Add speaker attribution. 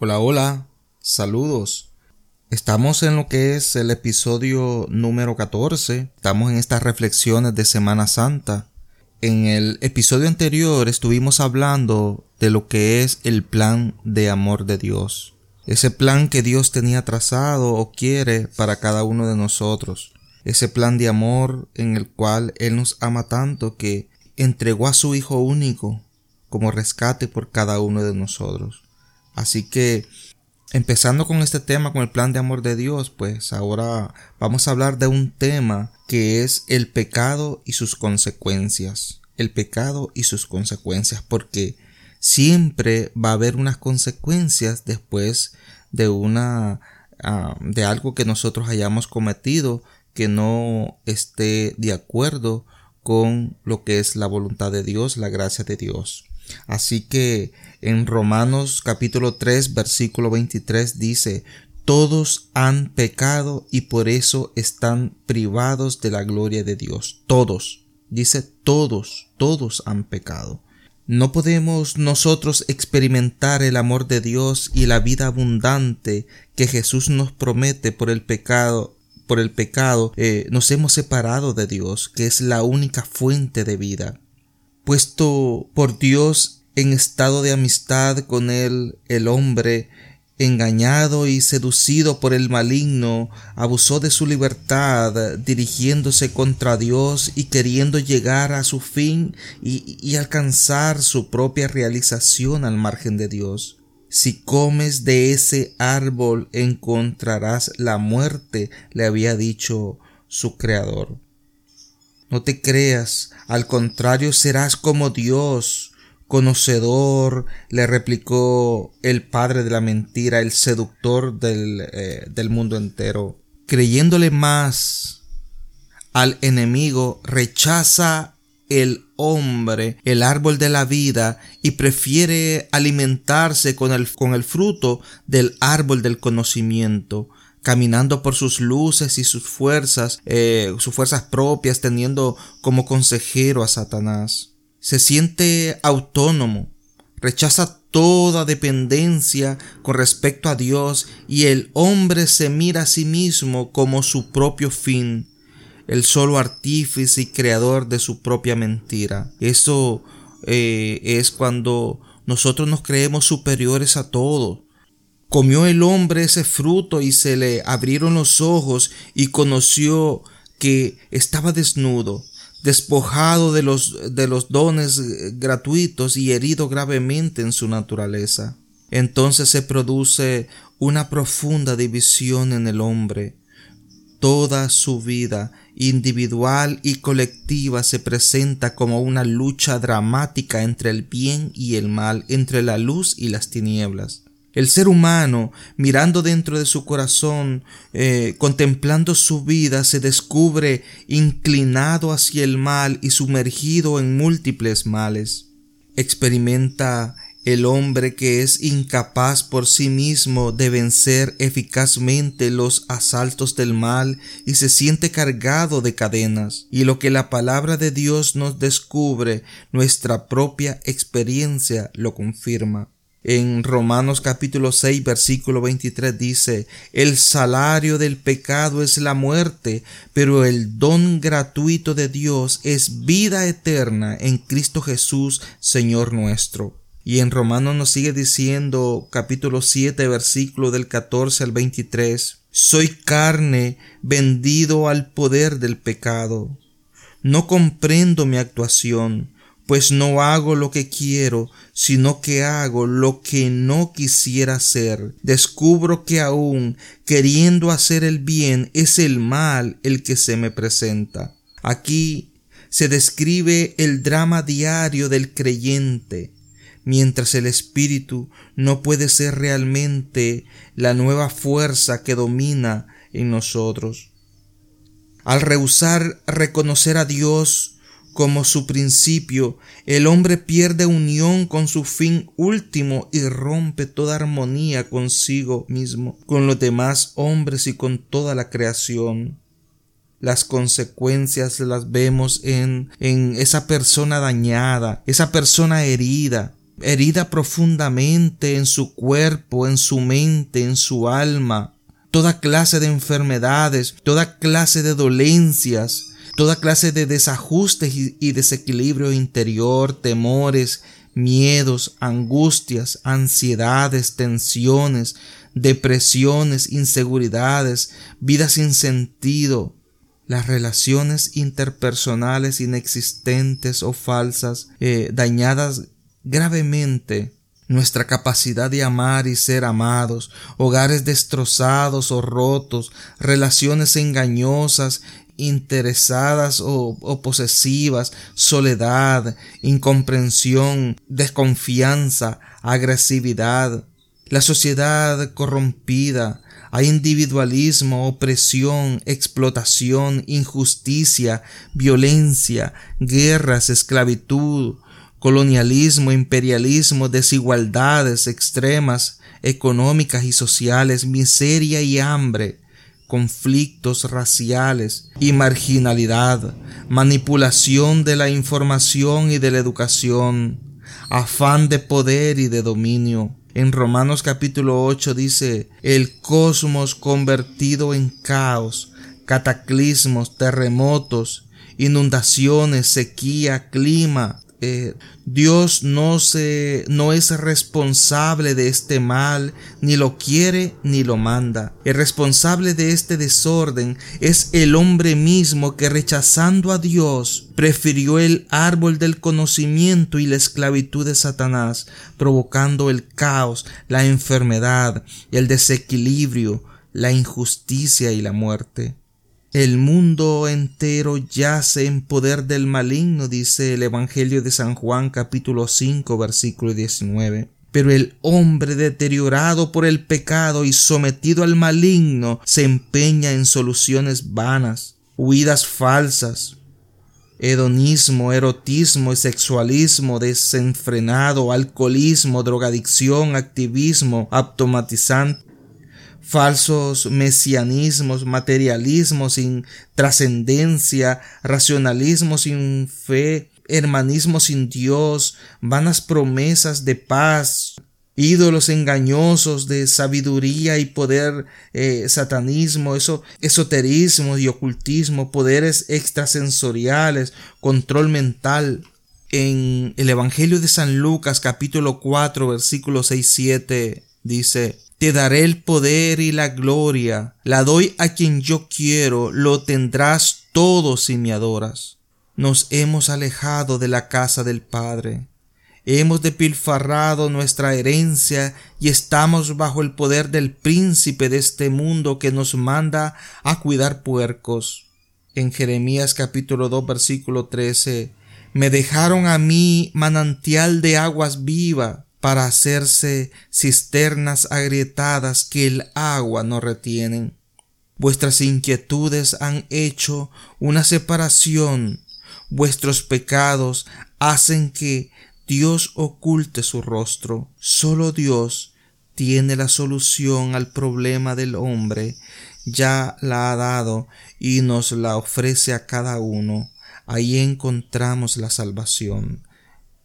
Speaker 1: Hola, hola, saludos. Estamos en lo que es el episodio número 14. Estamos en estas reflexiones de Semana Santa. En el episodio anterior estuvimos hablando de lo que es el plan de amor de Dios. Ese plan que Dios tenía trazado o quiere para cada uno de nosotros. Ese plan de amor en el cual Él nos ama tanto que entregó a su Hijo único como rescate por cada uno de nosotros. Así que, empezando con este tema, con el plan de amor de Dios, pues ahora vamos a hablar de un tema que es el pecado y sus consecuencias. El pecado y sus consecuencias, porque siempre va a haber unas consecuencias después de una ah, de algo que nosotros hayamos cometido que no esté de acuerdo con lo que es la voluntad de Dios, la gracia de Dios. Así que en Romanos capítulo 3 versículo 23 dice, todos han pecado y por eso están privados de la gloria de Dios. Todos. Dice todos, todos han pecado. No podemos nosotros experimentar el amor de Dios y la vida abundante que Jesús nos promete por el pecado. Por el pecado eh, nos hemos separado de Dios, que es la única fuente de vida puesto por Dios en estado de amistad con él, el hombre, engañado y seducido por el maligno, abusó de su libertad, dirigiéndose contra Dios y queriendo llegar a su fin y, y, alcanzar su propia realización al margen de Dios. Si comes de ese árbol encontrarás la muerte, le había dicho su Creador. No te creas, al contrario serás como Dios, conocedor, le replicó el padre de la mentira, el seductor del, eh, del mundo entero. Creyéndole más al enemigo, rechaza el hombre el árbol de la vida y prefiere alimentarse con el, con el fruto del árbol del conocimiento caminando por sus luces y sus fuerzas, eh, sus fuerzas propias, teniendo como consejero a Satanás. Se siente autónomo, rechaza toda dependencia con respecto a Dios y el hombre se mira a sí mismo como su propio fin, el solo artífice y creador de su propia mentira. Eso eh, es cuando nosotros nos creemos superiores a todo, Comió el hombre ese fruto y se le abrieron los ojos y conoció que estaba desnudo, despojado de los, de los dones gratuitos y herido gravemente en su naturaleza. Entonces se produce una profunda división en el hombre. Toda su vida, individual y colectiva, se presenta como una lucha dramática entre el bien y el mal, entre la luz y las tinieblas. El ser humano, mirando dentro de su corazón, eh, contemplando su vida, se descubre inclinado hacia el mal y sumergido en múltiples males. Experimenta el hombre que es incapaz por sí mismo de vencer eficazmente los asaltos del mal y se siente cargado de cadenas. Y lo que la palabra de Dios nos descubre, nuestra propia experiencia lo confirma. En Romanos capítulo 6 versículo 23 dice, el salario del pecado es la muerte, pero el don gratuito de Dios es vida eterna en Cristo Jesús, Señor nuestro. Y en Romanos nos sigue diciendo capítulo 7 versículo del 14 al 23, soy carne vendido al poder del pecado. No comprendo mi actuación pues no hago lo que quiero, sino que hago lo que no quisiera hacer. Descubro que aún queriendo hacer el bien es el mal el que se me presenta. Aquí se describe el drama diario del creyente, mientras el espíritu no puede ser realmente la nueva fuerza que domina en nosotros. Al rehusar reconocer a Dios como su principio, el hombre pierde unión con su fin último y rompe toda armonía consigo mismo, con los demás hombres y con toda la creación. Las consecuencias las vemos en, en esa persona dañada, esa persona herida, herida profundamente en su cuerpo, en su mente, en su alma, toda clase de enfermedades, toda clase de dolencias, toda clase de desajustes y, desequilibrio interior, temores, miedos, angustias, ansiedades, tensiones, depresiones, inseguridades, vida sin sentido, las relaciones interpersonales inexistentes o falsas, eh, dañadas gravemente nuestra capacidad de amar y ser amados, hogares destrozados o rotos, relaciones engañosas, interesadas o, posesivas, soledad, incomprensión, desconfianza, agresividad, la sociedad corrompida, hay individualismo, opresión, explotación, injusticia, violencia, guerras, esclavitud, colonialismo, imperialismo, desigualdades extremas, económicas y sociales, miseria y hambre, conflictos raciales y marginalidad, manipulación de la información y de la educación, afán de poder y de dominio. En Romanos capítulo 8 dice, el cosmos convertido en caos, cataclismos, terremotos, inundaciones, sequía, clima, eh, Dios no se no es responsable de este mal, ni lo quiere ni lo manda. El responsable de este desorden es el hombre mismo que rechazando a Dios prefirió el árbol del conocimiento y la esclavitud de Satanás, provocando el caos, la enfermedad, el desequilibrio, la injusticia y la muerte. El mundo entero yace en poder del maligno, dice el Evangelio de San Juan capítulo 5 versículo 19. Pero el hombre deteriorado por el pecado y sometido al maligno se empeña en soluciones vanas, huidas falsas, hedonismo, erotismo y sexualismo desenfrenado, alcoholismo, drogadicción, activismo, automatizante, falsos mesianismos, materialismo sin trascendencia, racionalismo sin fe, hermanismo sin Dios, vanas promesas de paz, ídolos engañosos de sabiduría y poder, eh, satanismo, eso, esoterismo y ocultismo, poderes extrasensoriales, control mental. En el Evangelio de San Lucas capítulo 4 versículo 6 7 dice te daré el poder y la gloria, la doy a quien yo quiero, lo tendrás todo si me adoras. Nos hemos alejado de la casa del Padre, hemos despilfarrado nuestra herencia y estamos bajo el poder del príncipe de este mundo que nos manda a cuidar puercos. En Jeremías capítulo 2 versículo 13, me dejaron a mí manantial de aguas viva para hacerse cisternas agrietadas que el agua no retienen. Vuestras inquietudes han hecho una separación, vuestros pecados hacen que Dios oculte su rostro. Solo Dios tiene la solución al problema del hombre, ya la ha dado y nos la ofrece a cada uno. Ahí encontramos la salvación.